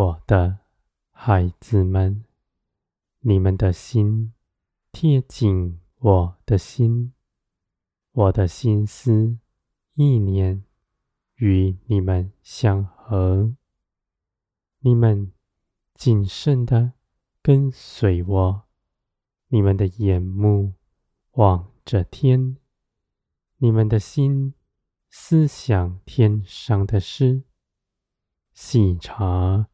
我的孩子们，你们的心贴紧我的心，我的心思意念与你们相合。你们谨慎的跟随我，你们的眼目望着天，你们的心思想天上的事，细察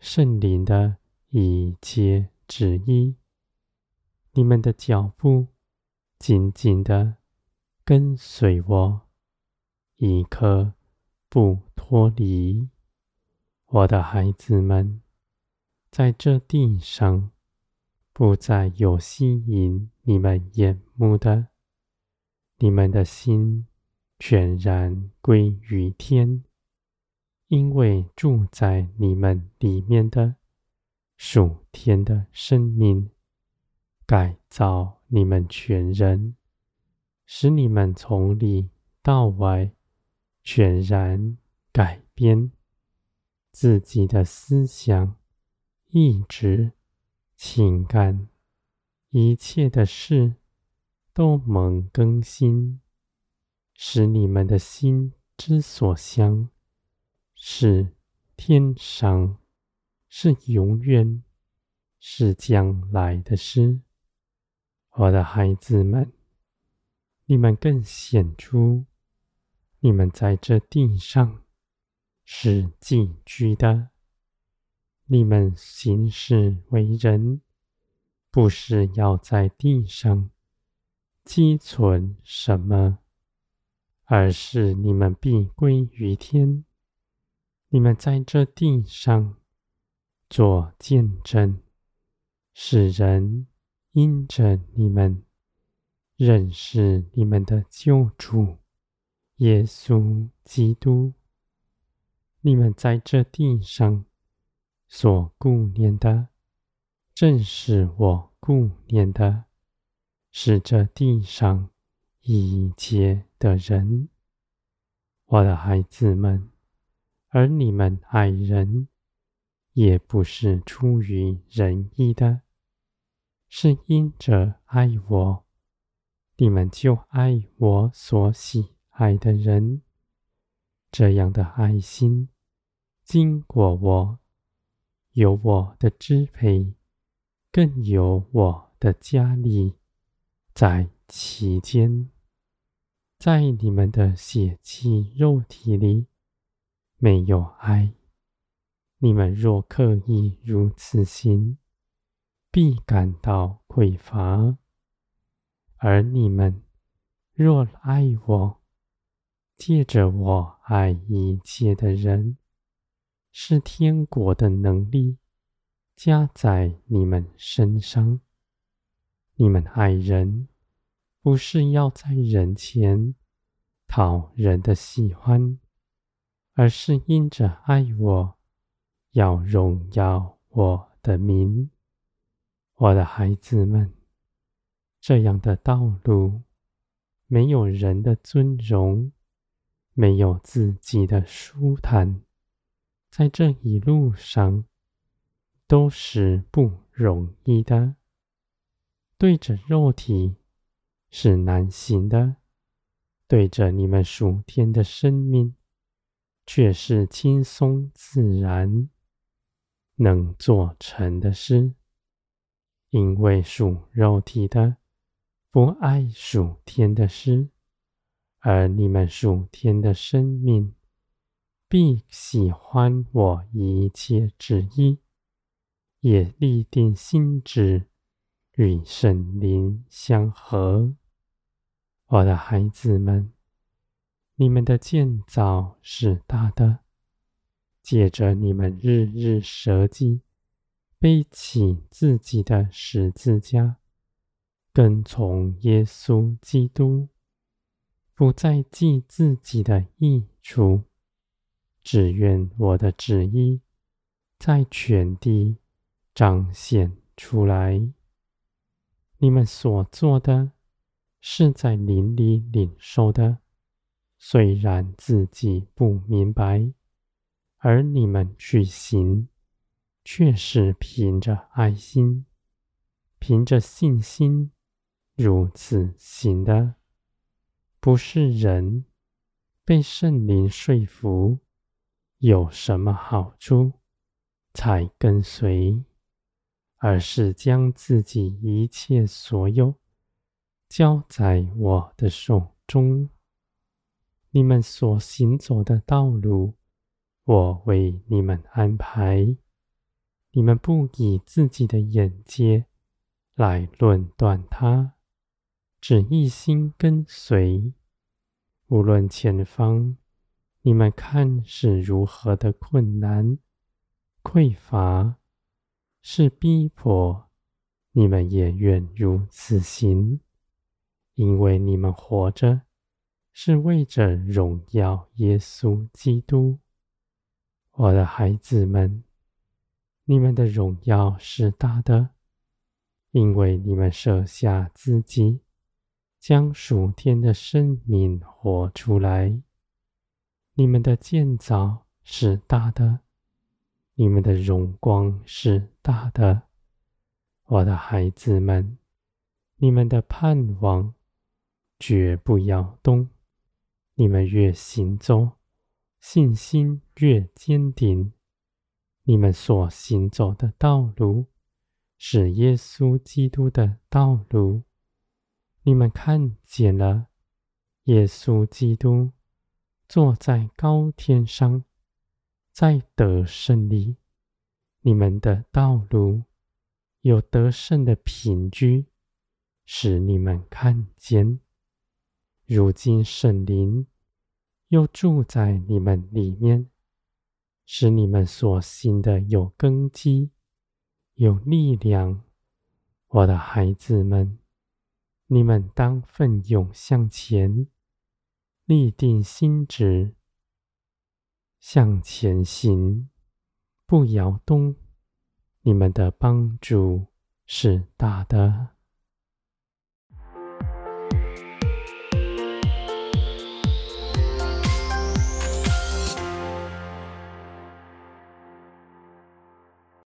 圣灵的一切旨意。你们的脚步紧紧地跟随我，一刻不脱离。我的孩子们，在这地上不再有吸引你们眼目的，你们的心全然归于天，因为住在你们里面的属天的生命，改造你们全人，使你们从里到外全然改变。自己的思想、意志、情感，一切的事都蒙更新，使你们的心之所向是天上，是永远，是将来的事。我的孩子们，你们更显出，你们在这地上。是寄居的，你们行事为人，不是要在地上积存什么，而是你们必归于天。你们在这地上做见证，使人因着你们认识你们的救主耶稣基督。你们在这地上所顾念的，正是我顾念的，是这地上一切的人，我的孩子们。而你们爱人，也不是出于仁义的，是因着爱我，你们就爱我所喜爱的人。这样的爱心，经过我，有我的支配，更有我的加力在其间。在你们的血气肉体里没有爱，你们若刻意如此行，必感到匮乏；而你们若爱我，借着我爱一切的人，是天国的能力加在你们身上。你们爱人，不是要在人前讨人的喜欢，而是因着爱我，要荣耀我的名。我的孩子们，这样的道路，没有人的尊荣。没有自己的舒坦，在这一路上都是不容易的。对着肉体是难行的，对着你们属天的生命却是轻松自然能做成的事。因为属肉体的不爱属天的事。而你们属天的生命，必喜欢我一切旨意，也立定心志与圣灵相合。我的孩子们，你们的建造是大的，借着你们日日舍己，背起自己的十字架，跟从耶稣基督。不再计自己的益处，只愿我的旨意在全地彰显出来。你们所做的，是在林里领受的，虽然自己不明白，而你们去行，却是凭着爱心，凭着信心如此行的，不是人被圣灵说服，有什么好处才跟随，而是将自己一切所有交在我的手中。你们所行走的道路，我为你们安排。你们不以自己的眼界来论断它，只一心跟随，无论前方。你们看是如何的困难、匮乏，是逼迫，你们也愿如此行，因为你们活着是为着荣耀耶稣基督。我的孩子们，你们的荣耀是大的，因为你们舍下自己，将属天的生命活出来。你们的建造是大的，你们的荣光是大的，我的孩子们，你们的盼望绝不要动。你们越行走，信心越坚定。你们所行走的道路是耶稣基督的道路。你们看见了耶稣基督。坐在高天上，在得胜里，你们的道路有得胜的凭据，使你们看见。如今圣灵又住在你们里面，使你们所行的有根基、有力量。我的孩子们，你们当奋勇向前。立定心志，向前行，不摇动。你们的帮助是大的。